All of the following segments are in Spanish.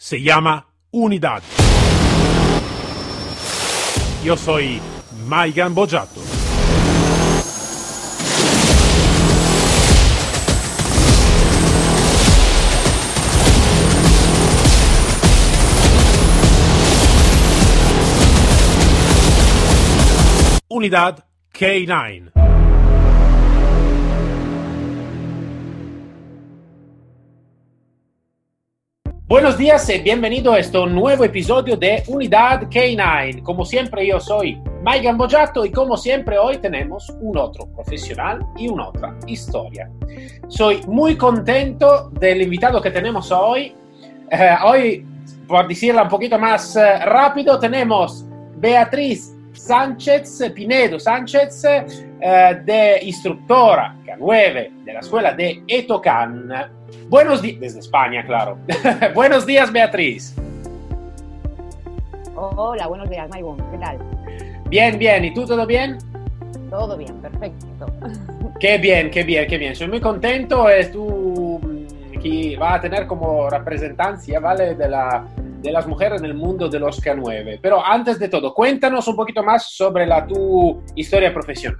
se llama Unidad. Yo soy Maigan Bojato. Unidad K9. Buenos días y bienvenido a este nuevo episodio de Unidad K9. Como siempre yo soy Mike Gambojato y como siempre hoy tenemos un otro profesional y una otra historia. Soy muy contento del invitado que tenemos hoy. Eh, hoy, por decirlo un poquito más eh, rápido, tenemos Beatriz Sánchez Pinedo Sánchez, eh, de instructora K9 de la escuela de Etocan Buenos días, desde España, claro. buenos días, Beatriz. Hola, buenos días, Maibon. ¿Qué tal? Bien, bien. ¿Y tú todo bien? Todo bien, perfecto. Qué bien, qué bien, qué bien. Soy muy contento. Es tú mm, que va a tener como representancia, ¿vale? De, la, de las mujeres en el mundo de los K9. Pero antes de todo, cuéntanos un poquito más sobre la tu historia profesional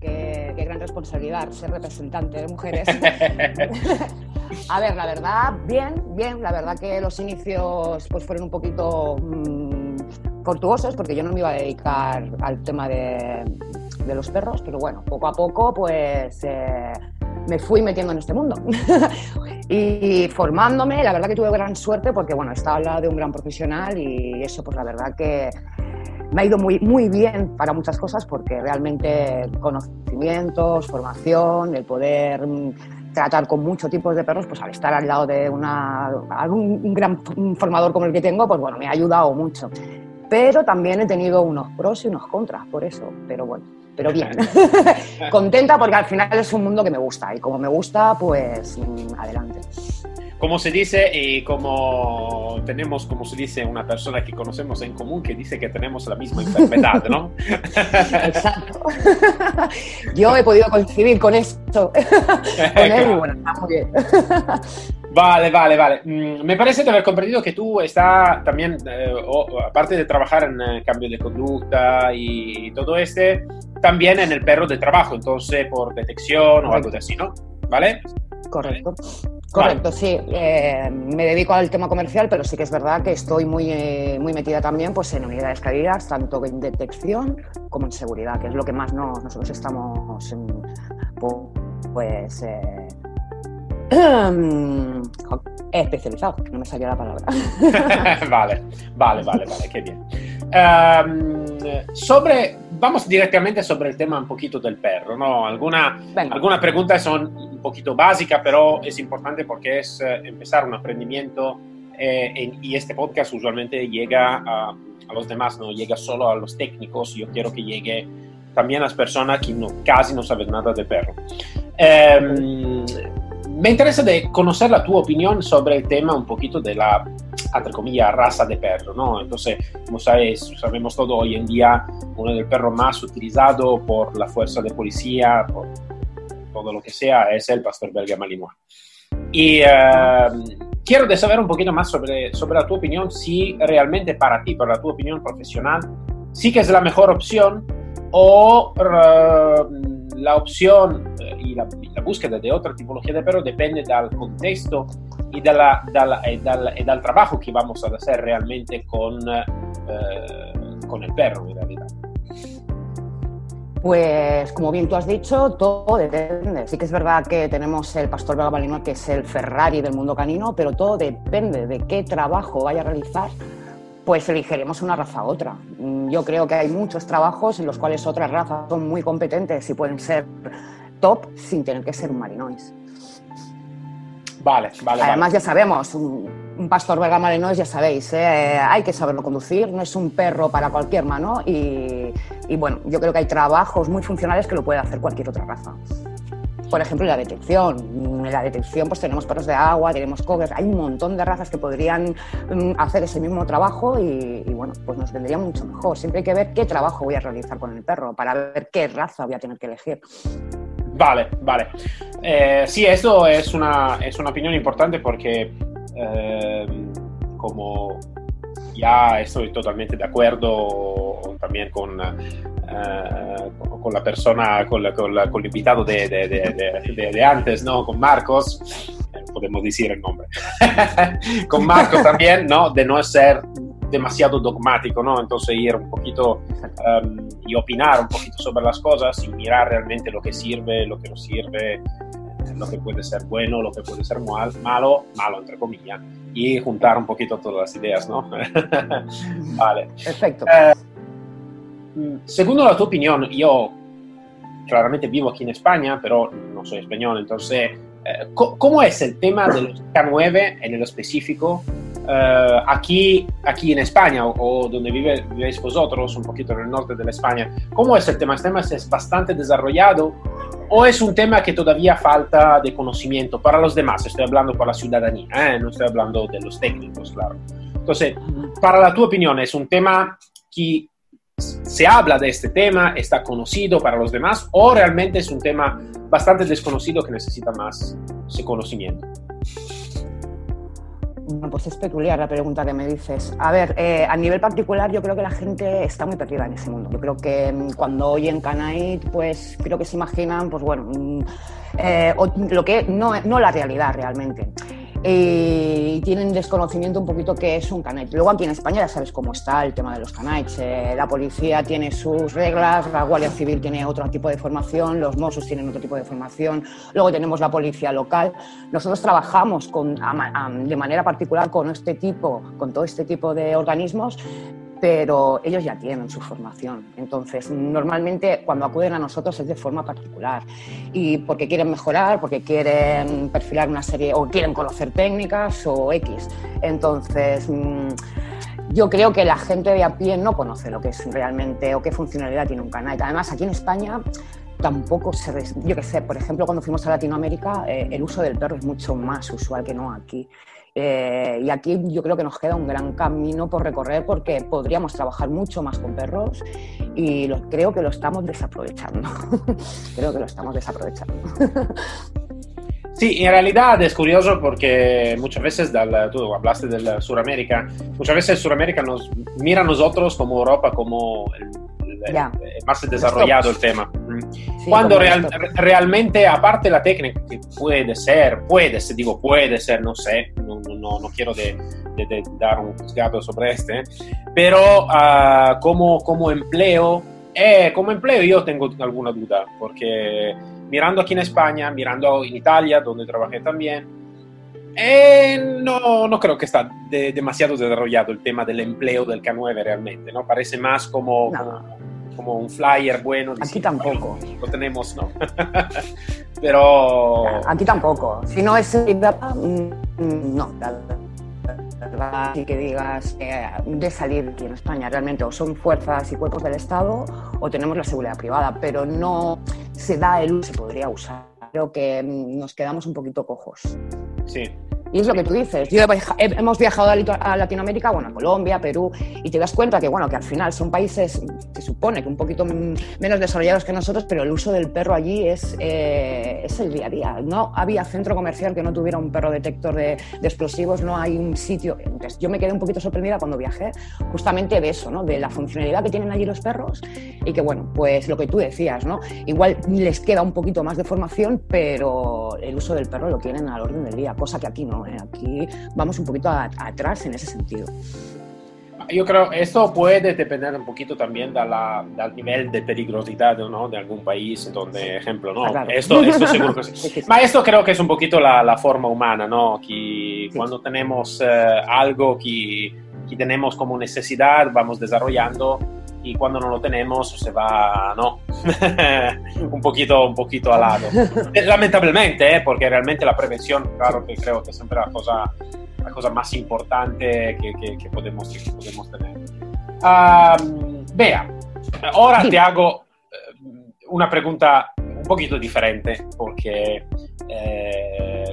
qué, gran responsabilidad ser representante de mujeres. a ver, la verdad, bien, bien. La verdad que los inicios pues fueron un poquito mmm, porque yo no me iba a dedicar al tema de, los perros, pero bueno, poco a poco pues eh, me fui metiendo en este mundo. y formándome, la verdad que tuve gran suerte porque bueno, estaba al lado de un gran profesional y eso pues la verdad que me ha ido muy, muy bien para muchas cosas porque realmente conocimientos, formación, el poder mm, tratar con muchos tipos de perros, pues al estar al lado de una, un gran formador como el que tengo, pues bueno, me ha ayudado mucho. Pero también he tenido unos pros y unos contras por eso, pero bueno, pero bien. Contenta porque al final es un mundo que me gusta y como me gusta, pues adelante como se dice y como tenemos, como se dice, una persona que conocemos en común que dice que tenemos la misma enfermedad, ¿no? Exacto. Yo he podido coincidir con esto, con él y bueno, está muy bien. Vale, vale, vale. Mm, me parece de haber comprendido que tú estás también, eh, aparte de trabajar en eh, cambio de conducta y todo este, también en el perro de trabajo, entonces por detección o algo así, ¿no? ¿Vale? Correcto. Correcto, sí. Eh, me dedico al tema comercial, pero sí que es verdad que estoy muy, eh, muy metida también pues, en unidades caídas, tanto en detección como en seguridad, que es lo que más nosotros estamos pues, eh, especializado, no me salió la palabra. vale, vale, vale, vale, qué bien. Em, sobre, vamos directamente sobre el tema un poquito del perro, ¿no? Alguna, algunas preguntas son un poquito básicas, pero es importante porque es eh, empezar un aprendimiento eh, y este podcast usualmente llega a, a, los demás, no llega solo a los técnicos, yo quiero que llegue también a las personas que no, casi no saben nada de perro. Em, me interesa de conocer la tu opinión sobre el tema un poquito de la, entre comillas, raza de perro, ¿no? Entonces, como sabes, sabemos todo hoy en día, uno del perros más utilizado por la fuerza de policía, por todo lo que sea, es el pastor belga malinois. Y uh, quiero de saber un poquito más sobre, sobre la tu opinión, si realmente para ti, para tu opinión profesional, sí que es la mejor opción o uh, la opción eh, y la, la, búsqueda de otra tipología de perro depende del contexto y, de la, de la, y, del, y, del, trabajo que vamos a hacer realmente con, eh, con el perro en realidad. Pues como bien tú has dicho, todo depende. Sí que es verdad que tenemos el pastor belga malinois que es el Ferrari del mundo canino, pero todo depende de qué trabajo vaya a realizar pues elegiremos una raza u otra. Mm, yo creo que hay muchos trabajos en los cuales otras razas son muy competentes y pueden ser top sin tener que ser un marinois. Vale, vale. Además, ya sabemos, un, pastor belga marinois, ya sabéis, ¿eh? hay que saberlo conducir, no es un perro para cualquier mano y, y bueno, yo creo que hay trabajos muy funcionales que lo puede hacer cualquier otra raza por ejemplo, la detección. En la detección pues tenemos perros de agua, tenemos cogers, hay un montón de razas que podrían mm, hacer ese mismo trabajo y, bueno, pues nos vendría mucho mejor. Siempre hay que ver qué trabajo voy a realizar con el perro para ver qué raza voy a tener que elegir. Vale, vale. Eh, sí, eso es una, es una opinión importante porque Em, como ya estoy totalmente de acuerdo también con, eh, con la persona, con, con, el invitado de, de, de, antes, ¿no? Con Marcos, eh, podemos decir el nombre, con Marcos también, ¿no? De no ser demasiado dogmático, ¿no? Entonces ir un poquito um, y opinar un poquito sobre las cosas y mirar realmente lo que sirve, lo que no sirve, lo que puede ser bueno, lo que puede ser mal, malo, malo entre comillas, y juntar un poquito todas las ideas, ¿no? vale. Perfecto. Eh, según la tu opinión, yo claramente vivo aquí en España, pero no soy español, entonces, eh, ¿cómo es el tema de los K9 en el específico uh, aquí, aquí en España o, donde vive, vivéis vosotros, un poquito en el norte de la España, ¿cómo es el tema? ¿Este tema es bastante desarrollado o es un tema que todavía falta de conocimiento para los demás? Estoy hablando para la ciudadanía, ¿eh? no estoy hablando de los técnicos, claro. Entonces, para la tu opinión, ¿es un tema que se habla de este tema, está conocido para los demás o realmente es un tema bastante desconocido que necesita más ese conocimiento? Bueno, pues es peculiar la pregunta que me dices. A ver, eh, a nivel particular yo creo que la gente está muy perdida en ese mundo. Yo creo que mm, cuando oyen Canait, pues creo que se imaginan, pues bueno, mm, eh, lo que no, no la realidad realmente. Eh, y tienen desconocimiento un poquito qué es un canait. Luego aquí en España ya sabes cómo está el tema de los canaits. Eh, la policía tiene sus reglas, la Guardia Civil tiene otro tipo de formación, los Mossos tienen otro tipo de formación, luego tenemos la policía local. Nosotros trabajamos con, de manera particular con este tipo, con todo este tipo de organismos, pero ellos ya tienen su formación. Entonces, normalmente cuando acuden a nosotros es de forma particular y porque quieren mejorar, porque quieren perfilar una serie o quieren conocer técnicas o X. Entonces, mm, yo creo que la gente de a pie no conoce lo que es realmente o qué funcionalidad tiene un canal. Además, aquí en España tampoco se... Yo qué sé, por ejemplo, cuando fuimos a Latinoamérica, eh, el uso del perro es mucho más usual que no aquí. Eh, y aquí yo creo que nos queda un gran camino por recorrer porque podríamos trabajar mucho más con perros y lo, creo que lo estamos desaprovechando. creo que lo estamos desaprovechando. Sí, en realidad es curioso porque muchas veces, tú hablaste de Sudamérica, muchas veces Sudamérica nos mira a nosotros como Europa como el más desarrollado el tema. Cuando realmente, aparte la técnica, que puede ser, puede ser, digo puede ser, no sé, no, no, no quiero de, de, dar un juzgado sobre este, pero uh, como, como empleo, eh, como empleo yo tengo alguna duda, porque mirando aquí en España, mirando en Italia, donde trabajé también, eh, no, no creo que está demasiado desarrollado el tema del empleo del K9 realmente, ¿no? Parece más como, como, un flyer bueno. Aquí tampoco. lo tenemos, ¿no? Pero... Aquí tampoco. Si no es... Mm, no, y que digas eh, de salir aquí en España realmente o son fuerzas y cuerpos del Estado o tenemos la seguridad privada, pero no se da el uso, se podría usar. Creo que mm, nos quedamos un poquito cojos. Sí, y es lo que tú dices. Yo hemos viajado a Latinoamérica, bueno, a Colombia, Perú, y te das cuenta que, bueno, que al final son países, se supone que un poquito menos desarrollados que nosotros, pero el uso del perro allí es, eh, es el día a día. No había centro comercial que no tuviera un perro detector de, explosivos, no hay un sitio. Entonces, yo me quedé un poquito sorprendida cuando viajé, justamente de eso, ¿no? De la funcionalidad que tienen allí los perros y que, bueno, pues lo que tú decías, ¿no? Igual les queda un poquito más de formación, pero el uso del perro lo tienen al orden del día, cosa que aquí no. ¿Eh? Aquí vamos un poquito atrás en ese sentido. Yo creo que esto puede depender un poquito también del nivel de peligrosidad ¿no? de algún país, donde, ejemplo, ¿no? Ah, esto, esto seguro que sí. esto creo que es un poquito la, la forma humana, ¿no? Que cuando tenemos eh, algo que, que tenemos como necesidad, vamos desarrollando y cuando no lo tenemos se va, ¿no? un, poquito, un poquito al lado. Eh, lamentablemente, ¿eh? porque realmente la prevención, claro que creo que es siempre la cosa, la cosa más importante que, que, podemos, que podemos tener. vea, ahora te hago eh, una pregunta un poquito diferente, porque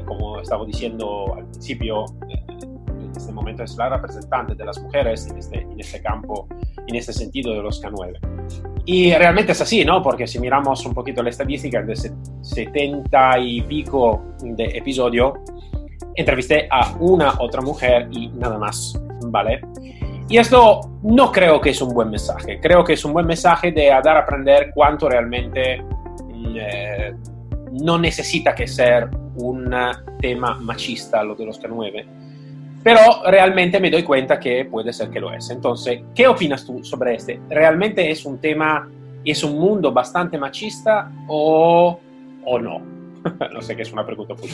como estaba diciendo al principio, en este momento es la representante de las mujeres en este, en este campo, en este sentido de los K9. Y realmente es así, ¿no? Porque si miramos un poquito la estadística de 70 y pico de episodio, entrevisté a una otra mujer y nada más, ¿vale? Y esto no creo que es un buen mensaje. Creo que es un buen mensaje de dar a aprender cuánto realmente mm, eh, no necesita que ser un tema machista lo de los K9. Pero realmente me doy cuenta que puede ser que lo es. Entonces, ¿qué opinas tú sobre este? ¿Realmente es un tema, es un mundo bastante machista o, o no? no sé, que es una pregunta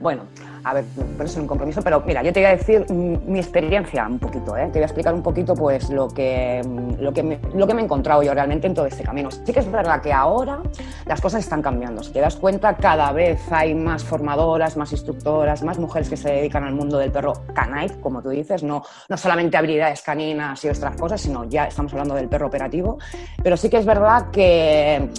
bueno, a ver, por eso es un compromiso, pero mira, yo te voy a decir mi experiencia un poquito, ¿eh? te voy a explicar un poquito pues lo que, lo, que me, lo que me he encontrado yo realmente en todo este camino. Sí que es verdad que ahora las cosas están cambiando, si te das cuenta cada vez hay más formadoras, más instructoras, más mujeres que se dedican al mundo del perro canine, como tú dices, no, no solamente habilidades caninas y otras cosas, sino ya estamos hablando del perro operativo, pero sí que es verdad que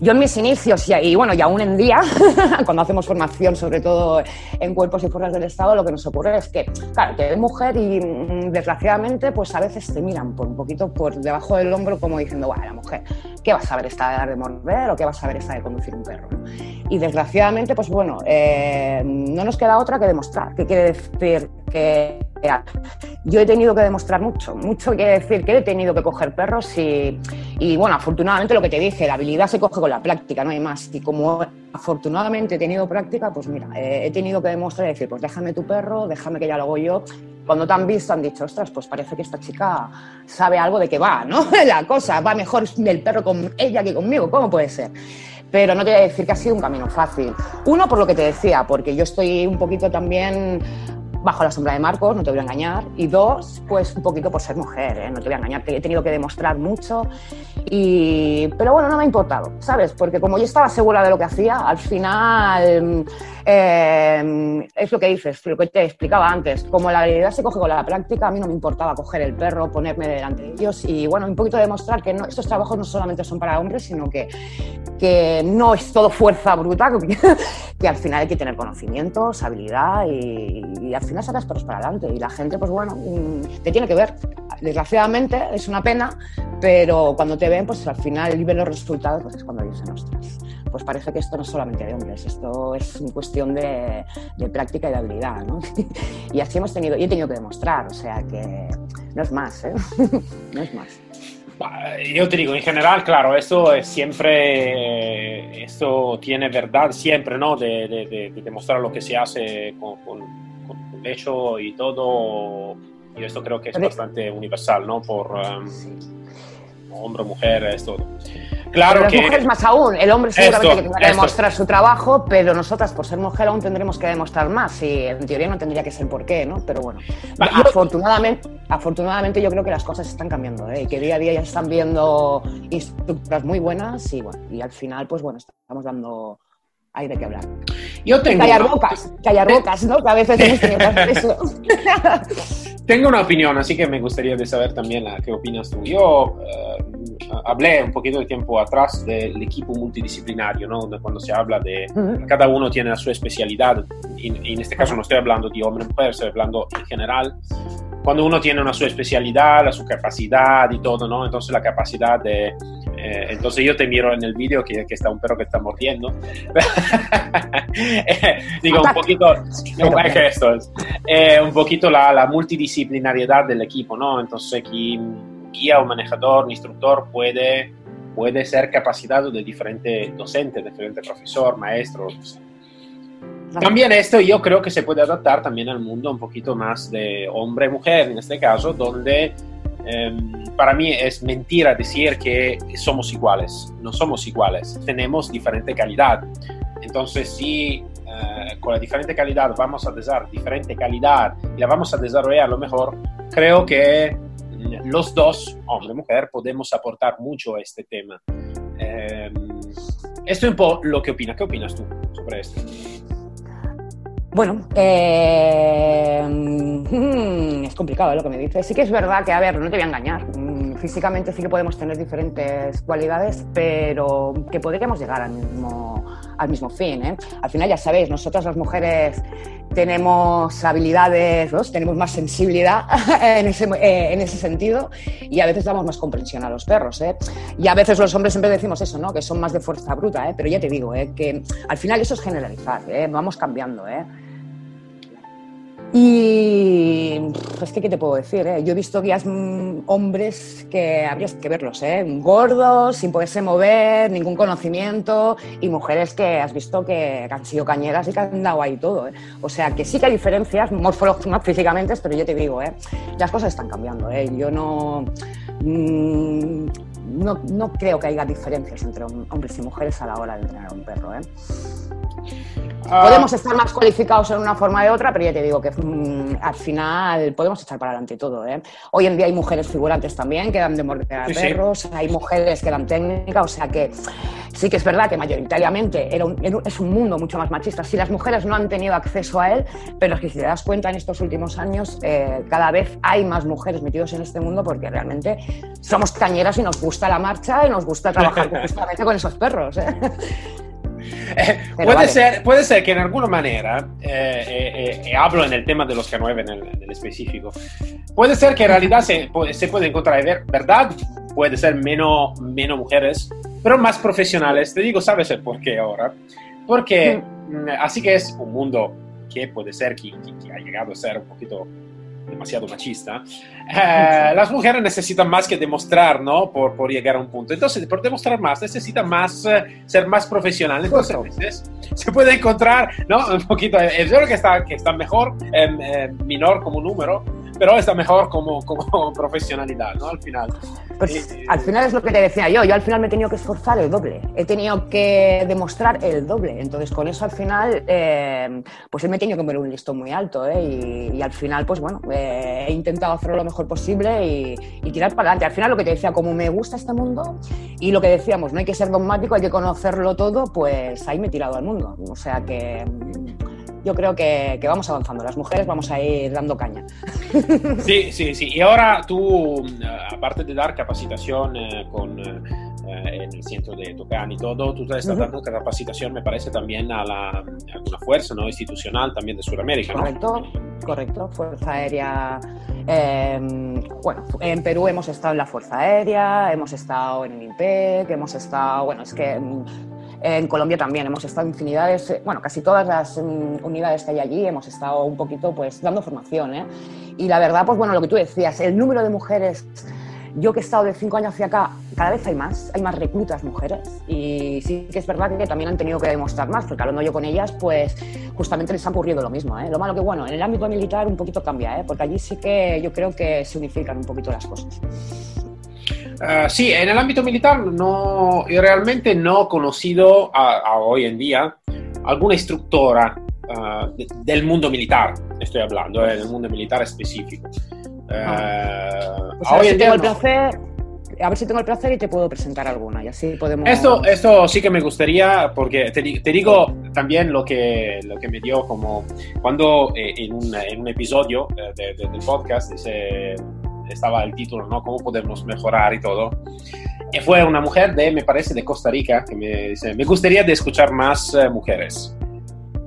yo en mis inicios, y, bueno, y aún en día, cuando hacemos formación, sobre todo en cuerpos y fuerzas del Estado, lo que nos ocurre es que, claro, que eres mujer y mm, desgraciadamente, pues a veces te miran por un poquito por debajo del hombro como diciendo, bueno, la mujer, ¿qué vas a saber esta de morder o qué vas a saber esta de conducir un perro? Y desgraciadamente, pues bueno, eh, no nos queda otra que demostrar. ¿Qué quiere decir que yo he tenido que demostrar mucho, mucho quiere decir que he tenido que coger perros y, y, bueno, afortunadamente lo que te dije, la habilidad se coge con la práctica, no hay más. Y como afortunadamente he tenido práctica, pues mira, he tenido que demostrar y decir, pues déjame tu perro, déjame que ya lo hago yo. Cuando te han visto han dicho, ostras, pues parece que esta chica sabe algo de qué va, ¿no? La cosa, va mejor el perro con ella que conmigo, ¿cómo puede ser? Pero no te voy a decir que ha sido un camino fácil. Uno, por lo que te decía, porque yo estoy un poquito también bajo la sombra de Marcos, no te voy a engañar. Y dos, pues un poquito por ser mujer, ¿eh? no te voy a engañar, he tenido que demostrar mucho. Y... Pero bueno, no me ha importado, ¿sabes? Porque como yo estaba segura de lo que hacía, al final eh, es lo que dices, lo que te explicaba antes. Como la habilidad se coge con la práctica, a mí no me importaba coger el perro, ponerme delante de ellos y bueno, un poquito demostrar que estos trabajos no solamente son para hombres, sino que, que no es todo fuerza bruta, que, al final hay que tener conocimientos, habilidad y, y al final sacas perros para adelante. Y la gente, pues bueno, mm, te tiene que ver. Desgraciadamente es una pena, pero cuando te ven, pues al final y ven los resultados, pues es cuando dicen, ostras, pues parece que esto no es solamente de hombres, esto es cuestión de, práctica y de habilidad, ¿no? y así hemos tenido, y he tenido que demostrar, o sea que no es más, ¿eh? no es más. Yo te digo, en general, claro, esto es siempre, esto tiene verdad siempre, ¿no? De, demostrar lo que se hace con, hecho y todo, y esto creo que es bastante universal, ¿no? Por um, hombre, mujer, es todo. Claro las mujeres más aún, el hombre seguramente que tendrá que demostrar su trabajo, pero nosotras por ser mujer aún tendremos que demostrar más y en teoría no tendría que ser por qué, ¿no? Pero bueno, afortunadamente, afortunadamente yo creo que las cosas están cambiando ¿eh? y que día a día ya están viendo instructoras muy buenas y bueno, y al final pues bueno, estamos dando hay de qué hablar. Yo tengo. Callar bocas, callar bocas, ¿no? Que a veces hemos tenido eso. tengo una opinión, así que me gustaría de saber también la, qué opinas tú. Yo eh, hablé un poquito de tiempo atrás del equipo multidisciplinario, ¿no? cuando se habla de cada uno tiene su especialidad, y, en este caso no estoy hablando de hombre mujer, estoy hablando en general. Cuando uno tiene una su especialidad, la su capacidad y todo, ¿no? Entonces la capacidad de eh, entonces yo te miro en el vídeo que, que, está un perro que está mordiendo. Digo, un poquito, no, es eh, un poquito la, la, multidisciplinariedad del equipo, ¿no? Entonces aquí guía o manejador, un instructor puede, puede ser capacitado de diferente docente, de diferente profesor, maestro. También esto yo creo que se puede adaptar también al mundo un poquito más de hombre-mujer, en este caso, donde Em, para mí es mentira decir que somos iguales. No somos iguales, tenemos diferente calidad. Entonces, si eh, con la diferente calidad vamos a dar diferente calidad y la vamos a desarrollar lo mejor, creo que mm, los dos, hombre y mujer, podemos aportar mucho a este tema. Em, esto es un poco lo que opinas. ¿Qué opinas tú sobre esto? Bueno, eh, es complicado ¿eh? lo que me dices. Sí que es verdad que, a ver, no te voy a engañar. Mm, físicamente sí que podemos tener diferentes cualidades, pero que podríamos llegar al mismo, al mismo fin. ¿eh? Al final, ya sabéis, nosotras las mujeres tenemos habilidades, tenemos más sensibilidad en ese, eh, en ese, sentido y a veces damos más comprensión a los perros. Y a veces los hombres siempre decimos eso, ¿no? que son más de fuerza bruta, pero ya te digo, que al final eso es generalizar, vamos cambiando. Y es que, ¿qué te puedo decir? Eh? Yo he visto guías mm, hombres que habrías que verlos, ¿eh? gordos, sin poderse mover, ningún conocimiento, y mujeres que has visto que han sido cañeras y que han dado ahí todo. ¿eh? O sea, que sí que hay diferencias morfológicas, físicamente, pero yo te digo, ¿eh? las cosas están cambiando. ¿eh? Yo no, mm, no, no, creo que haya diferencias entre hombres y mujeres a la hora de entrenar a un perro. ¿eh? Ah. Podemos estar más cualificados en una forma de otra, pero ya te digo que mm, al final podemos echar para adelante todo. ¿eh? Hoy en día hay mujeres figurantes también que dan de morder a perros, hay mujeres que dan técnica, o sea que sí que es verdad que mayoritariamente era es un mundo mucho más machista. Si las mujeres no han tenido acceso a él, pero es que si te das cuenta en estos últimos años eh, cada vez hay más mujeres metidas en este mundo porque realmente somos cañeras y nos gusta la marcha y nos gusta trabajar justamente con esos perros. ¿eh? Puede, ser, puede ser que en alguna manera, eh, eh, eh, hablo en el tema de los K9 en el, específico, puede ser que en realidad se, se puede encontrar, ¿verdad? Puede ser menos, menos mujeres, pero más profesionales. Te digo, ¿sabes por qué ahora? Porque mm, así que es un mundo que puede ser que, que ha llegado a ser un poquito demasiado machista, eh, las mujeres necesitan más que demostrar, ¿no? Por, por, llegar a un punto. Entonces, por demostrar más, necesitan más, eh, ser más profesional. Entonces, se puede encontrar, ¿no? Un poquito, es verdad que está, que está mejor, eh, menor como número, pero está mejor como, como profesionalidad, ¿no? Al final. Pues al final es lo que te decía yo, yo al final me he tenido que esforzar el doble, he tenido que demostrar el doble, entonces con eso al final, eh, pues me he tenido que poner un listón muy alto ¿eh? y, al final, pues bueno, eh, he intentado hacerlo lo mejor posible y, y, tirar para adelante. Al final lo que te decía, como me gusta este mundo y lo que decíamos, no hay que ser dogmático, hay que conocerlo todo, pues ahí me he tirado al mundo, o sea que yo creo que, vamos avanzando. Las mujeres vamos a ir dando caña. Sí, sí, sí. Y ahora tú, eh, aparte de dar capacitación eh, con, eh, en el centro de Tocán y todo, tú estás dando capacitación, me parece, también a, la, alguna fuerza ¿no? institucional también de Sudamérica. ¿no? Correcto, correcto. Fuerza Aérea. Em, bueno, en Perú hemos estado en la Fuerza Aérea, hemos estado en el INPEC, hemos estado, bueno, es que en Colombia también hemos estado infinidades, eh, bueno, casi todas las mm, unidades que hay allí hemos estado un poquito pues dando formación. ¿eh? Y la verdad, pues bueno, lo que tú decías, el número de mujeres, yo que he estado de cinco años hacia acá, cada vez hay más, hay más reclutas mujeres. Y sí que es verdad que también han tenido que demostrar más, porque hablando yo con ellas, pues justamente les ha ocurrido lo mismo. ¿eh? Lo malo que, bueno, en el ámbito militar un poquito cambia, ¿eh? porque allí sí que yo creo que se unifican un poquito las cosas. Uh, sí, en el ámbito militar no, realmente no he conocido a, a hoy en día alguna instructora uh, de, del mundo militar, estoy hablando, eh, del mundo militar específico. Uh, pues a, hoy en día, el placer, a ver si tengo el placer y te puedo presentar alguna y así podemos... Esto, esto sí que me gustaría porque te, te digo también lo que, lo que me dio como cuando eh, en, un, en, un, episodio eh, de, de, del podcast dice estaba el título, ¿no? ¿Cómo podemos mejorar y todo? Y fue una mujer de, me parece, de Costa Rica, que me dice, me gustaría de escuchar más uh, mujeres.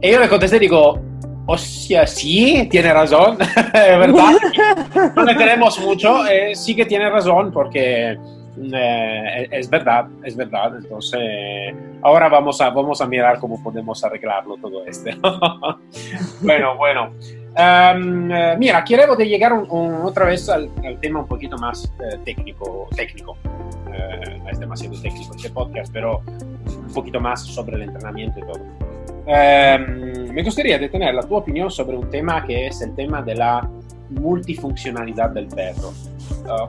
Y yo le contesté, digo, hostia, sí, tiene razón, ¿verdad? no le tenemos mucho, eh, sí que tiene razón, porque eh, es verdad, es verdad. Entonces, ahora vamos a, vamos a mirar cómo podemos arreglarlo todo esto. bueno, bueno. Um, mira, quiero llegar un, un, otra vez al, al, tema un poquito más uh, técnico. técnico. Uh, es demasiado técnico este podcast, pero un poquito más sobre el entrenamiento y todo. Um, me gustaría de tener la tu opinión sobre un tema que es el tema de la multifuncionalidad del perro.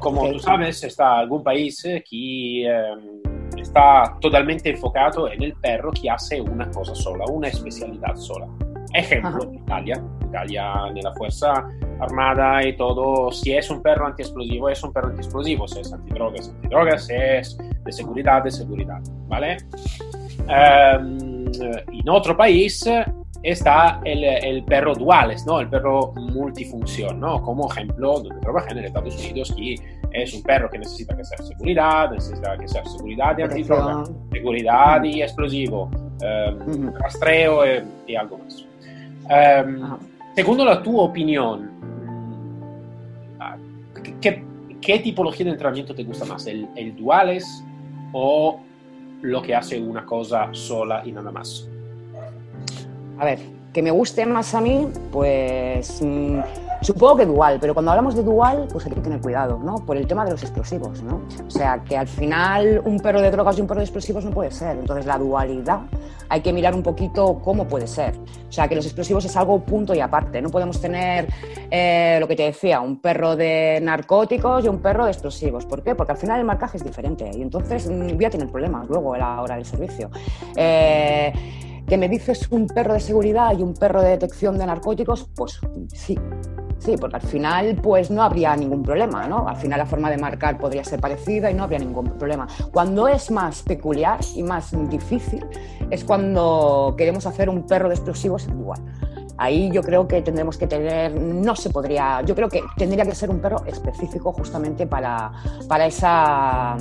Como okay. tú sabes, está algún país que um, está totalmente enfocado en el perro que hace una cosa sola, una especialidad sola. Ejemplo, Ajá. Italia. Italia nella Fuerza Armada y todo, si es un perro antiexplosivo, es un perro antiexplosivo, si es antidrogas, antidrogas, si es de seguridad, de seguridad, ¿vale? Um, en otro país está el, el, perro duales, ¿no? El perro multifunción, ¿no? Como ejemplo, donde trabaja en Estados Unidos, que es un perro que necesita que sea seguridad, necesita que sea seguridad y antidroga, seguridad y explosivo, um, rastreo e, e, algo más. Um, Secondo la tua opinión, ¿qué, ¿qué, tipología de entrenamiento te gusta más? ¿El, ¿El duales o lo que hace una cosa sola y nada más? A ver, que me guste más a mí, pues mmm, supongo que dual, pero cuando hablamos de dual, pues hay que tener cuidado, ¿no? Por el tema de los explosivos, ¿no? O sea, que al final un perro de drogas y un perro de explosivos no puede ser. Entonces la dualidad hay que mirar un poquito cómo puede ser. O sea, que los explosivos es algo punto y aparte. No podemos tener eh, lo que te decía, un perro de narcóticos y un perro de explosivos. ¿Por qué? Porque al final el marcaje es diferente y entonces mm, voy a tener problemas luego a la hora del servicio. Eh, que me dices un perro de seguridad y un perro de detección de narcóticos, pues sí, Sí, porque al final pues no habría ningún problema, ¿no? Al final la forma de marcar podría ser parecida y no habría ningún problema. Cuando es más peculiar y más difícil es cuando queremos hacer un perro de explosivos igual. Ahí yo creo que tendremos que tener, no se podría, yo creo que tendría que ser un perro específico justamente para, para esa,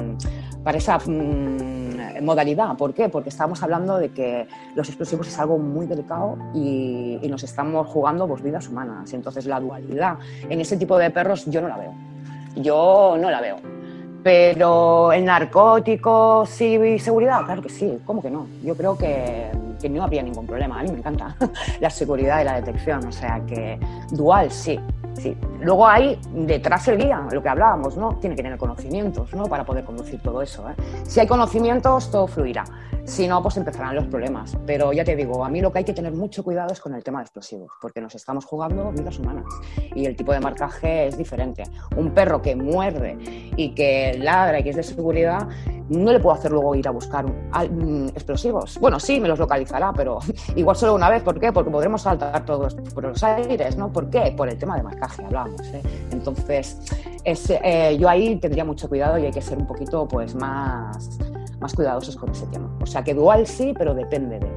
para esa mmm, modalidad. ¿Por qué? Porque estamos hablando de que los explosivos es algo muy delicado y, y nos estamos jugando pues, vidas humanas. Entonces la dualidad en ese tipo de perros yo no la veo. Yo no la veo. Pero el narcótico, sí, y seguridad, claro que sí, ¿cómo que no? Yo creo que, que, no habría ningún problema. A mí me encanta la seguridad y la detección, o sea que dual sí, sí. Luego hay detrás el guía, lo que hablábamos, ¿no? Tiene que tener conocimientos, ¿no? Para poder conducir todo eso. ¿eh? Si hay conocimientos, todo fluirá. Si no, pues empezarán los problemas. Pero ya te digo, a mí lo que hay que tener mucho cuidado es con el tema de explosivos, porque nos estamos jugando vidas humanas y el tipo de marcaje es diferente. Un perro que muerde y que ladra y que es de seguridad, no le puedo hacer luego ir a buscar explosivos. Bueno, sí, me los localizará, pero igual solo una vez. ¿Por qué? Porque podremos saltar todos por los aires, ¿no? ¿Por qué? Por el tema de marcaje, hablamos. ¿eh? Entonces, es, eh, yo ahí tendría mucho cuidado y hay que ser un poquito pues más más cuidadosos con ese tema. O sea que dual sí, pero depende de...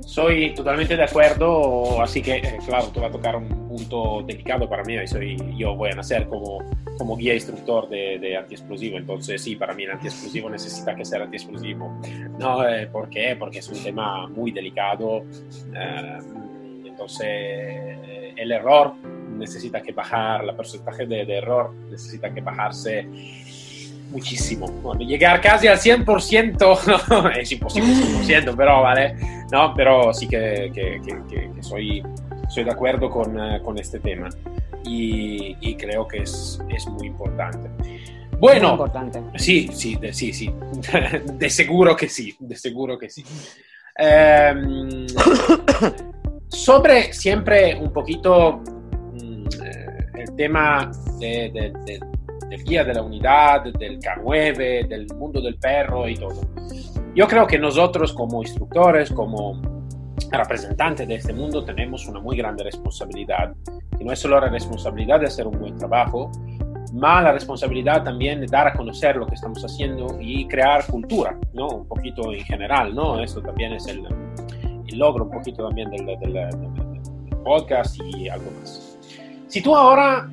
Soy totalmente de acuerdo, así que eh, claro, tú vas a tocar un punto delicado para mí, soy, yo voy a nacer como, como guía instructor de, de antiexplosivo, entonces sí, para mí el antiexplosivo necesita que sea antiexplosivo. No, eh, ¿por qué? Porque es un tema muy delicado, eh, entonces el error necesita que bajar, la porcentaje de, de error necesita que bajarse muchísimo. Bueno, llegar casi al 100% no, es imposible 100%, pero vale, no, pero sí que, que, que, que soy, soy de acuerdo con, uh, con este tema y, y, creo que es, es muy importante. Bueno, muy importante. sí, sí, de, sí, sí, de seguro que sí, de seguro que sí. Um, sobre siempre un poquito um, el tema de, de, de del guía de la unidad, del K9, del mundo del perro y todo. Yo creo que nosotros como instructores, como representantes de este mundo, tenemos una muy grande responsabilidad. Y no es solo la responsabilidad de hacer un buen trabajo, más la responsabilidad también de dar a conocer lo que estamos haciendo y crear cultura, ¿no? Un poquito en general, ¿no? Esto también es el, el logro un poquito también del, del, del, del podcast y algo más. Si tú ahora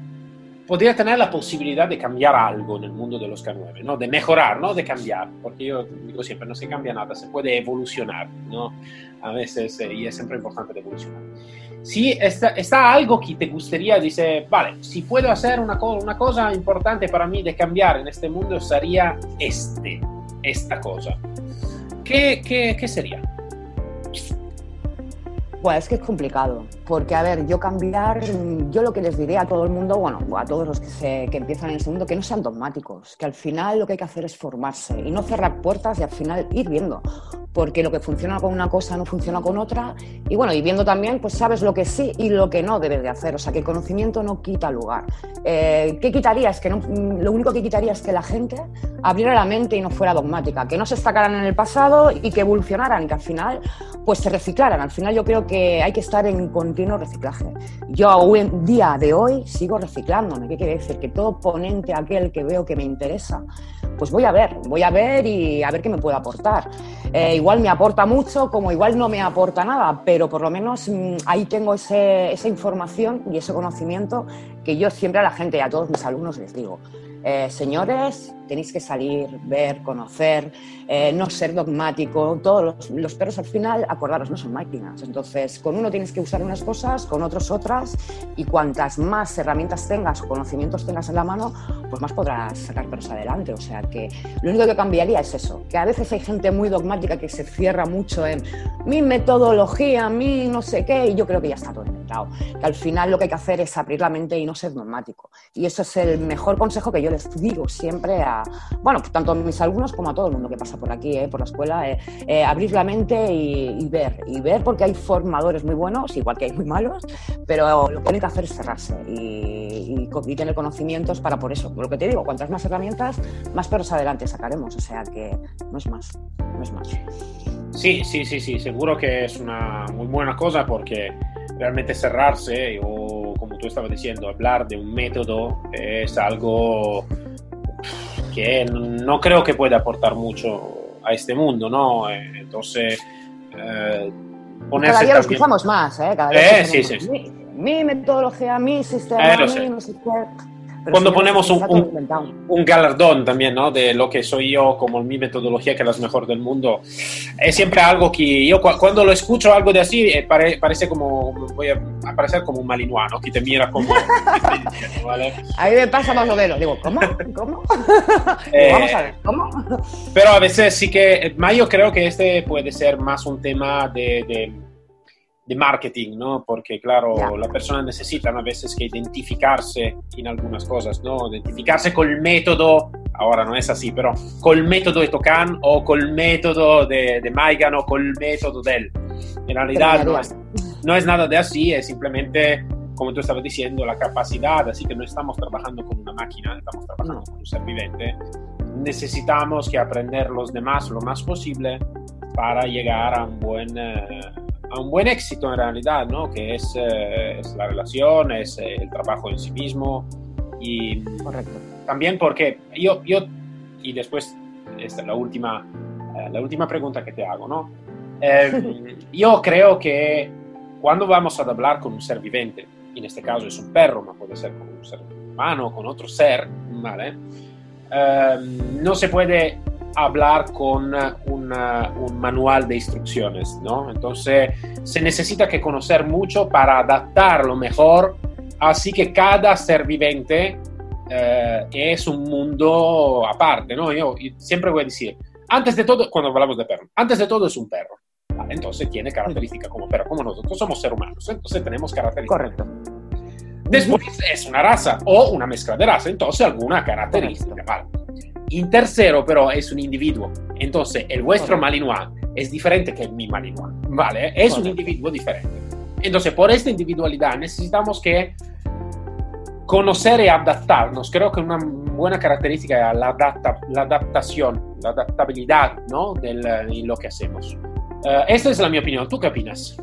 podría tener la posibilidad de cambiar algo en el mundo de los K9, ¿no? de mejorar, no de cambiar, porque yo digo siempre, no se cambia nada, se puede evolucionar, ¿no? a veces, eh, y es siempre importante evolucionar. Si está, está, algo que te gustaría, dice, vale, si puedo hacer una, co una cosa importante para mí de cambiar en este mundo, sería este, esta cosa. ¿Qué, qué, qué sería? Bueno, es que es complicado, porque a ver, yo cambiar, yo lo que les diré a todo el mundo, bueno, a todos los que, se, que empiezan en este mundo, que no sean dogmáticos, que al final lo que hay que hacer es formarse y no cerrar puertas y al final ir viendo, porque lo que funciona con una cosa no funciona con otra y bueno, y viendo también, pues sabes lo que sí y lo que no debes de hacer, o sea, que el conocimiento no quita lugar. Eh, ¿Qué quitaría? Es que no, lo único que quitaría es que la gente abriera la mente y no fuera dogmática, que no se estacaran en el pasado y que evolucionaran, que al final pues se reciclaran. Al final yo creo que hay que estar en continuo reciclaje. Yo hoy en día de hoy sigo reciclándome. ¿Qué quiere decir? Que todo ponente aquel que veo que me interesa, pues voy a ver, voy a ver y a ver qué me puede aportar. Eh, igual me aporta mucho, como igual no me aporta nada, pero por lo menos mmm, ahí tengo ese, esa información y ese conocimiento que yo siempre a la gente y a todos mis alumnos les digo eh, señores, tenéis que salir, ver, conocer, eh, no ser dogmático. Todos los, perros al final, acordaros, no son máquinas. Entonces, con uno tienes que usar unas cosas, con otros otras, y cuantas más herramientas tengas o conocimientos tengas en la mano, pues más podrás sacar perros adelante. O sea que lo único que cambiaría es eso, que a veces hay gente muy dogmática que se cierra mucho en mi metodología, mi no sé qué, y yo creo que ya está todo inventado. Que al final lo que hay que hacer es abrir la mente y no ser dogmático. Y eso es el mejor consejo que yo les digo siempre a, bueno, tanto a mis alumnos como a todo el mundo que pasa por aquí, eh, por la escuela, eh, eh, abrir la mente y, ver, y ver porque hay formadores muy buenos, igual que hay muy malos, pero lo que hay que hacer es cerrarse y, tener conocimientos para por eso. Lo que te digo, cuantas más herramientas, más perros adelante sacaremos, o sea que no es más, no es más. Sí, sí, sí, sí, seguro que es una muy buena cosa porque realmente cerrarse o tú estabas diciendo, hablar de un método es algo que no creo que pueda aportar mucho a este mundo, ¿no? Eh, entonces, eh, ponerse Cada día lo escuchamos más, ¿eh? Cada día eh, sí, sí, sí. Mi, mi, metodología, mi sistema, eh, mi no sé qué cuando ponemos un, un, galardón también, ¿no? De lo que soy yo como mi metodología, que es la mejor del mundo, es siempre algo que yo cuando lo escucho algo de así, eh, parece como, voy a aparecer como un malinuano, que te mira como... ¿vale? A mí me pasa más o menos, digo, ¿cómo? ¿Cómo? Eh, vamos a ver, ¿cómo? pero a veces sí que, yo creo que este puede ser más un tema de de marketing, ¿no? Porque, claro, la persona necesita a veces que identificarse en algunas cosas, ¿no? Identificarse con el método, ahora no es así, pero con el método de Tocan o con el método de, de Maigan o con el método de él. En realidad no es, no es nada de así, es simplemente, como tú estabas diciendo, la capacidad, así que no estamos trabajando con una máquina, estamos trabajando con un ser viviente. Necesitamos que aprender los demás lo más posible para llegar a un buen... Eh, a un buen éxito en realidad, ¿no? Que es, eh, es la relación, es eh, el trabajo en sí mismo. Y Correcto. también porque yo, yo y después, esta es la última, eh, la última pregunta que te hago, ¿no? Em, yo creo que cuando vamos a hablar con un ser viviente, en este caso es un perro, pero puede ser con un ser humano, con otro ser, ¿vale? Em, no se puede hablar con un manual de instrucciones, ¿no? Entonces se necesita que conocer mucho para adaptarlo mejor, así que cada ser viviente eh, es un mundo aparte, ¿no? Yo siempre voy a decir, antes de todo, cuando hablamos de perro, antes de todo es un perro. Entonces tiene características como perro, como nosotros somos seres humanos, entonces tenemos características. Correcto. Después es una raza o una mezcla de raza, entonces alguna característica, ¿vale? En tercero, pero es un individuo. Entonces, el vuestro Malinois es diferente que mi Malinois, ¿vale? Es un individuo diferente. Entonces, por esta individualidad necesitamos que conocer y adaptarnos. Creo que una buena característica es la, la adaptación, la adaptabilidad, ¿no? Del, en lo que hacemos. Uh, esta es la mi opinión. ¿Tú qué opinas?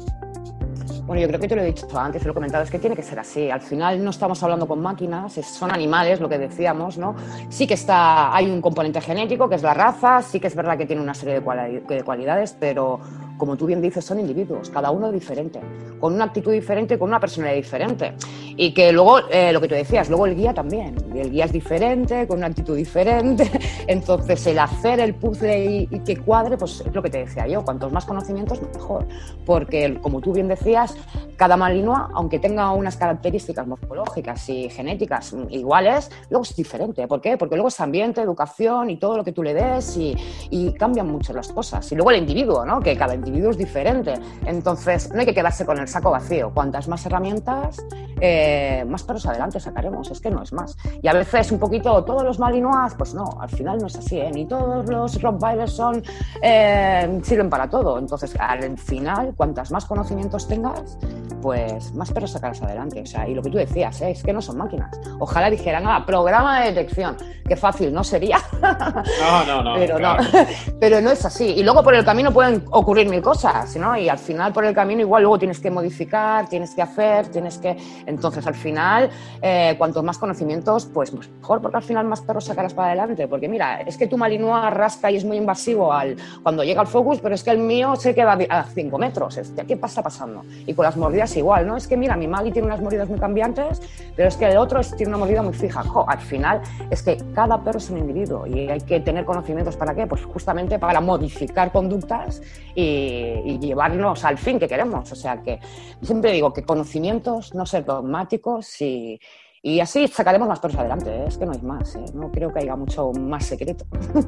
Bueno, yo creo que te lo he dicho antes, te lo he comentado, es que tiene que ser así. Al final no estamos hablando con máquinas, son animales, lo que decíamos, ¿no? Sí que está, hay un componente genético, que es la raza, sí que es verdad que tiene una serie de, cualidades, pero como tú bien dices, son individuos, cada uno diferente, con una actitud diferente, con una personalidad diferente. Y que luego, eh, lo que tú decías, luego el guía también. El guía es diferente, con una actitud diferente. Entonces, el hacer el puzzle y, que cuadre, pues es lo que te decía yo, cuantos más conocimientos, mejor. Porque, como tú bien decías, cada malinois, aunque tenga unas características morfológicas y genéticas iguales, luego es diferente. ¿Por qué? Porque luego es ambiente, educación y todo lo que tú le des y, y cambian mucho las cosas. Y luego el individuo, ¿no? Que cada individuo es diferente. Entonces, no hay que quedarse con el saco vacío. Cuantas más herramientas, eh, más perros adelante sacaremos. Es que no es más. Y a veces un poquito, todos los malinois, pues no, al final no es así, ¿eh? Ni todos los rottweilers son, eh, sirven para todo. Entonces, al final, cuantas más conocimientos tengas, pues más perros sacarás adelante. O sea, y lo que tú decías, ¿eh? es que no son máquinas. Ojalá dijeran, ah, programa de detección. Qué fácil, ¿no sería? No, no, no. Pero, no. Pero no es así. Y luego por el camino pueden ocurrir mil cosas, ¿no? Y al final por el camino igual luego tienes que modificar, tienes que hacer, tienes que... Entonces, al final, eh, cuantos más conocimientos, pues mejor, porque al final más perros sacarás para adelante. Porque mira, es que tu Malinois rasca y es muy invasivo al, cuando llega al focus, pero es que el mío se queda a 5 metros. ¿Qué pasa pasando? Y con las mordidas igual, ¿no? Es que mira, mi Mali tiene unas mordidas muy cambiantes, pero es que el otro tiene una mordida muy fija. al final, es que cada perro es un individuo y hay que tener conocimientos para qué? Pues justamente para modificar conductas y, y llevarnos al fin que queremos. O sea que siempre digo que conocimientos, no ser dogmáticos y, y así sacaremos más perros adelante, ¿eh? es que no hay más, ¿eh? no creo que haya mucho más secreto.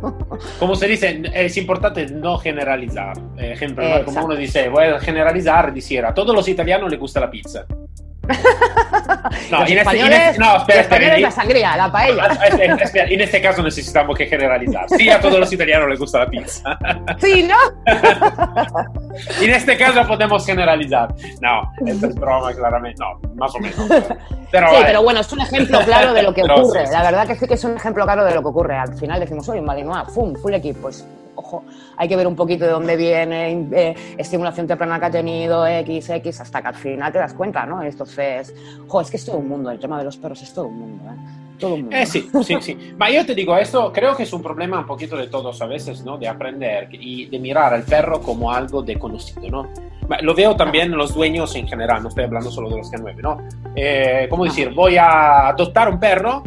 Como se dice, es importante no generalizar. Ejemplo, como uno dice, voy a generalizar, decir, a todos los italianos les gusta la pizza. No, en este, no, espera, espera. la sangría, la paella. Ah, en este caso necesitamos que generalizar. Sí, a todos los italianos les gusta la pizza. Sí, ¿no? en este caso podemos generalizar. No, esto es broma, claramente. No, más o menos. Pero, sí, pero bueno, es un ejemplo claro de lo que ocurre. La verdad que sí que es un ejemplo claro de lo que ocurre. Al final decimos, oye, Malinois, ¡fum! Full equipo. Pues ojo, hay que ver un poquito de dónde viene, eh, estimulación temprana que ha tenido, X, X, hasta que al final te das cuenta, ¿no? Entonces, ojo, es que es todo un mundo, el tema de los perros es todo un mundo, ¿eh? Todo un mundo. Eh, sí, sí, sí. Ma yo te digo, esto creo que es un problema un poquito de todos a veces, ¿no? De aprender y de mirar al perro como algo desconocido, ¿no? Lo veo también en los dueños en general, no estoy hablando solo de los que 9 ¿no? Eh, ¿Cómo decir? Voy a adoptar un perro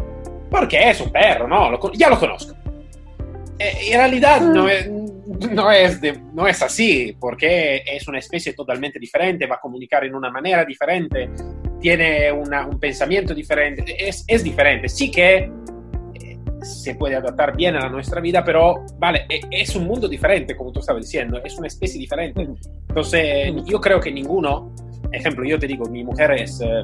porque es un perro, ¿no? ya lo conozco. Eh, en realidad no es, no, es no es así, porque es una especie totalmente diferente, va a comunicar en una manera diferente, tiene un pensamiento diferente, es, es diferente. Sí que eh, se puede adaptar bien a la nuestra vida, pero vale, e, es un mundo diferente, como tú estabas diciendo, es una especie diferente. Entonces, yo creo que ninguno, ejemplo, yo te digo, mi mujer es eh,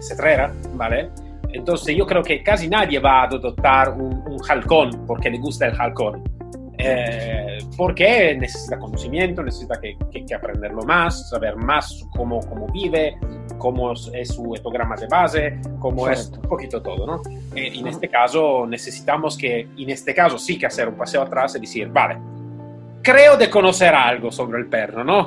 cetrera, ¿vale? Entonces yo creo que casi nadie va a adoptar un, un halcón porque le gusta el halcón. Eh, porque necesita conocimiento, necesita que, que, aprenderlo más, saber más cómo, cómo vive, cómo es su etograma de base, cómo es un poquito todo, ¿no? Eh, en este caso necesitamos que, en este caso sí que hacer un paseo atrás y decir, vale, creo de conocer algo sobre el perro, ¿no?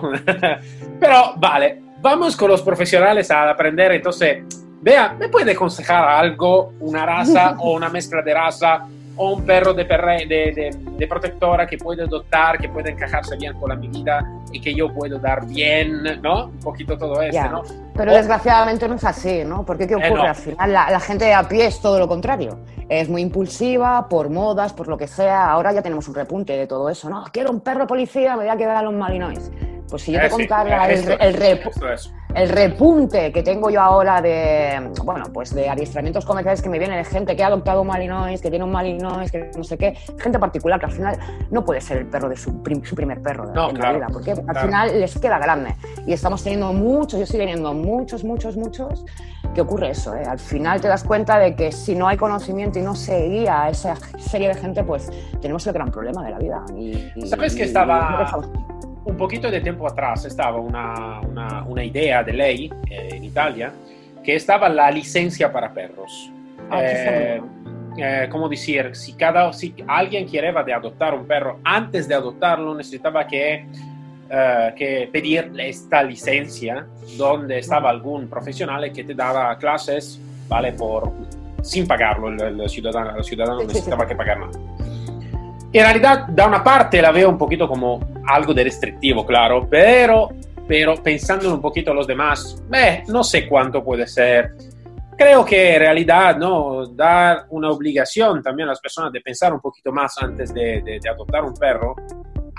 Pero vale, vamos con los profesionales a aprender, entonces Vea, ¿me puede aconsejar algo, una raza o una mezcla de raza o un perro de, de, de, protectora que puede adoptar, que puede encajarse bien con la mi vida y que yo puedo dar bien, ¿no? Un poquito todo eso, ¿no? Pero desgraciadamente no es así, ¿no? Porque ¿qué eh, ocurre? Al final la, la, gente a pie es todo lo contrario. Es muy impulsiva, por modas, por lo que sea. Ahora ya tenemos un repunte de todo eso, ¿no? Quiero un perro policía, me voy a quedar a los malinois. Pues si yo te eh, contara el, el, repunte que tengo yo ahora de, bueno, pues de adiestramientos comerciales que me vienen de gente que ha adoptado un Malinois, que tiene un Malinois, que no sé qué, gente particular que al final no puede ser el perro de su, primer perro de, la vida, porque al final les queda grande. Y estamos teniendo muchos, yo estoy teniendo muchos, muchos, muchos, que ocurre eso, ¿eh? Al final te das cuenta de que si no hay conocimiento y no se guía a esa serie de gente, pues tenemos el gran problema de la vida. Y, ¿Sabes que estaba un poquito de tiempo atrás estaba una, una, idea de ley eh, en Italia que estaba la licencia para perros. Ah, eh, eh, como decir, si, cada, si alguien quería de adoptar un perro, antes de adoptarlo necesitaba que, que pedir esta licencia donde estaba algún profesional que te daba clases, ¿vale? Por, sin pagarlo, el, ciudadano, el ciudadano necesitaba que pagar nada. En realidad, da una parte la veo un poquito como algo de restrictivo, claro, pero, pero pensando un poquito a los demás, eh, no sé cuánto puede ser. Creo que en realidad, ¿no? Dar una obligación también a las personas de pensar un poquito más antes de, de, de adoptar un perro,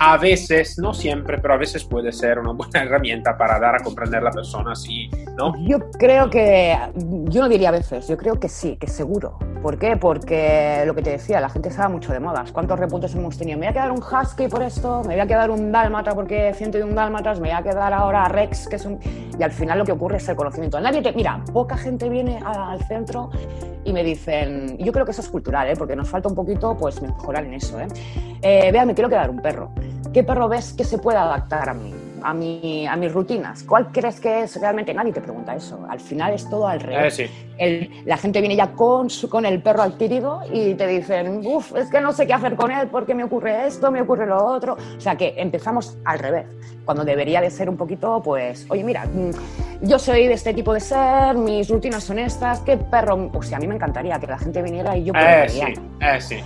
a veces, no siempre, pero a veces puede ser una buena herramienta para dar a comprender a la persona, sí, ¿no? Yo creo que, yo no diría a veces, yo creo que sí, que seguro. ¿Por qué? Porque lo que te decía, la gente estaba mucho de modas. ¿Cuántos repuntes hemos tenido? Me voy a quedar un husky por esto, me voy a quedar un dálmata porque ciento de un dálmatas, me voy a quedar ahora Rex, que es un... Y al final lo que ocurre es el conocimiento. Nadie te... Mira, poca gente viene al centro y me dicen, yo creo que eso es cultural, ¿eh? porque nos falta un poquito pues mejorar en eso. ¿eh? Eh, me quiero quedar un perro. ¿Qué perro ves que se pueda adaptar a mí? A, mi, a mis rutinas. ¿Cuál crees que es realmente? Nadie te pregunta eso. Al final es todo al revés. Eh, sí. El- la gente viene ya con, su- con el perro adquirido y te dicen, uff, es que no sé qué hacer con él porque me ocurre esto, me ocurre lo otro. O sea que empezamos al revés, cuando debería de ser un poquito, pues, oye, mira, mm, yo soy de este tipo de ser, mis rutinas son estas, qué perro. O sea, a mí me encantaría que la gente viniera y yo Eh, sí, eh, sí.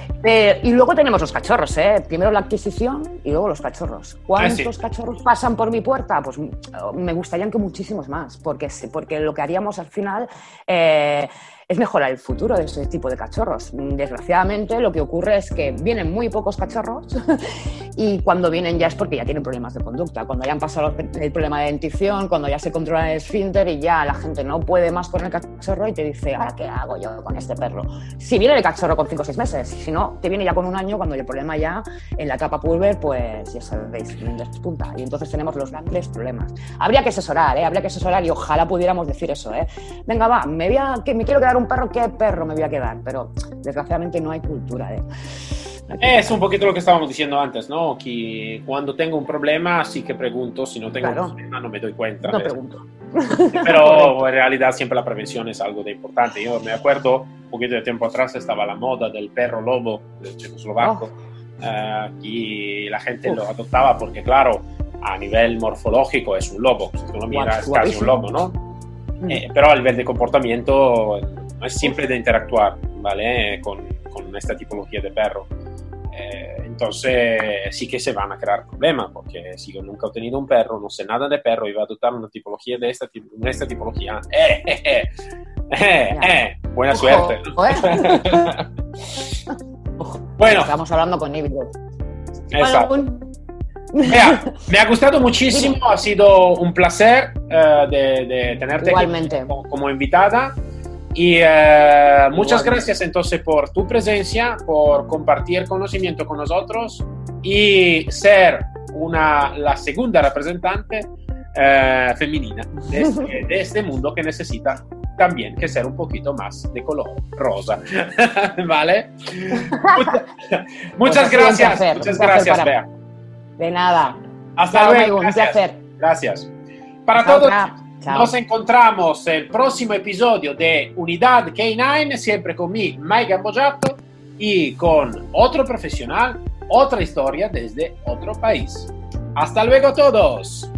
Y luego tenemos los cachorros, ¿eh? Primero la adquisición y luego los cachorros. ¿Cuántos Eh, sí. cachorros pasan por mi puerta? Pues mm, me gustarían que muchísimos más, porque, porque lo que haríamos al final eh, es mejorar el futuro de ese tipo de cachorros. Mm, Desgraciadamente, lo que ocurre es que vienen muy pocos cachorros y cuando vienen ya es porque ya tienen problemas de conducta. Cuando ya han pasado el problema de dentición, cuando ya se controla el esfínter y ya la gente no puede más con el cachorro y te dice, ¿ahora qué hago yo con este perro? Si viene el cachorro con 5 o 6 meses, si no, te viene ya con un año cuando el problema ya en la etapa pulver, pues ya sabéis, despunta. Y entonces tenemos los grandes problemas. Habría que asesorar, ¿eh? Habría que asesorar y ojalá pudiéramos decir eso, ¿eh? Venga, va, me, voy a, que me quiero quedar un perro, ¿qué perro me voy a quedar? Pero desgraciadamente no hay cultura, ¿eh? Es un poquito lo que estábamos diciendo antes, ¿no? Que cuando tengo un problema sí que pregunto, si no tengo Claro. un problema no me doy cuenta. No ¿ves? pregunto. Pero en realidad siempre la prevención es algo de importante. Yo me acuerdo, un poquito de tiempo atrás estaba la moda del perro lobo del checoslovaco, eh, y la gente lo adoptaba porque, claro, a nivel morfológico es un lobo. Si tú lo miras, es casi un lobo, ¿no? Mm. Eh, pero a nivel de comportamiento no es siempre de interactuar, ¿vale? Con, con esta tipología de perro. Eh, entonces sí que se van a crear problemas, porque si yo nunca he tenido un perro, no sé nada de perro y voy a adoptar una tipología de esta, de esta tipología, eh, eh, eh, eh, eh, buena Ojo, suerte. ojo, ¿eh? Bueno, Estamos hablando con híbridos. exacto. Mira, me ha gustado muchísimo, ha sido un placer eh, de, de tenerte aquí Igualmente. como, como invitada. Y eh, muchas gracias entonces por tu presencia, por compartir conocimiento con nosotros y ser una, la segunda representante eh, femenina de este, de este mundo que necesita también que ser un poquito más de color rosa. ¿Vale? Mucha- muchas Pues un gracias. placer, muchas gracias, Bea. De nada. Hasta luego. Maigo, un gracias. placer. Gracias. Para todos. Nos encontramos el próximo episodio de Unidad K9, siempre con mi Mike Gambojato y con otro profesional, otra historia desde otro país. Hasta luego todos.